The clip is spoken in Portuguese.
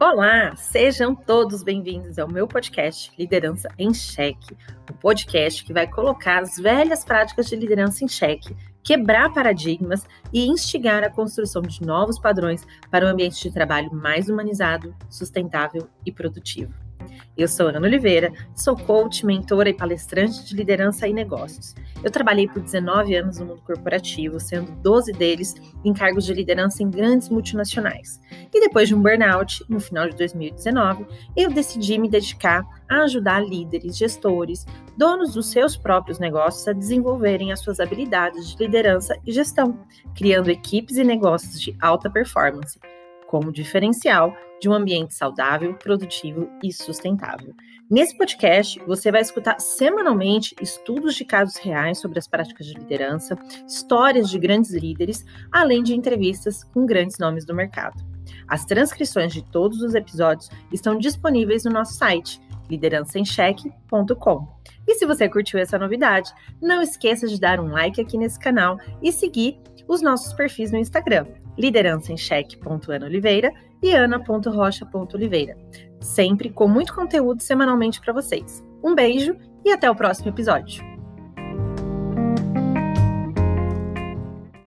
Olá, sejam todos bem-vindos ao meu podcast Liderança em Cheque, um podcast que vai colocar as velhas práticas de liderança em xeque, quebrar paradigmas e instigar a construção de novos padrões para um ambiente de trabalho mais humanizado, sustentável e produtivo. Eu sou Ana Oliveira, sou coach, mentora e palestrante de liderança e negócios. Eu trabalhei por 19 anos no mundo corporativo, sendo 12 deles em cargos de liderança em grandes multinacionais. E depois de um burnout, no final de 2019, eu decidi me dedicar a ajudar líderes, gestores, donos dos seus próprios negócios a desenvolverem as suas habilidades de liderança e gestão, criando equipes e negócios de alta performance como diferencial de um ambiente saudável, produtivo e sustentável. Nesse podcast, você vai escutar semanalmente estudos de casos reais sobre as práticas de liderança, histórias de grandes líderes, além de entrevistas com grandes nomes do mercado. As transcrições de todos os episódios estão disponíveis no nosso site liderançaemcheque.com. E se você curtiu essa novidade, não esqueça de dar um like aqui nesse canal e seguir os nossos perfis no Instagram, liderança em Oliveira e ana.rocha.oliveira. Sempre com muito conteúdo semanalmente para vocês. Um beijo e até o próximo episódio.